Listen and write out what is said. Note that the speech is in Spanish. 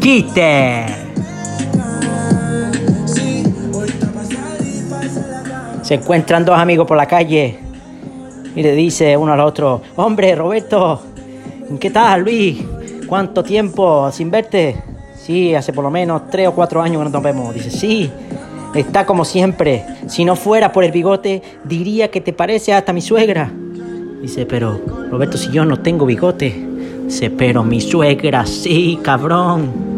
¡Chiste! Se encuentran dos amigos por la calle y le dice uno al otro, hombre, Roberto, ¿qué tal, Luis? ¿Cuánto tiempo sin verte? Sí, hace por lo menos tres o cuatro años que no nos vemos. Dice, sí, está como siempre. Si no fuera por el bigote, diría que te parece hasta mi suegra. Dice, pero Roberto, si yo no tengo bigote. Dice, pero mi suegra sí, cabrón.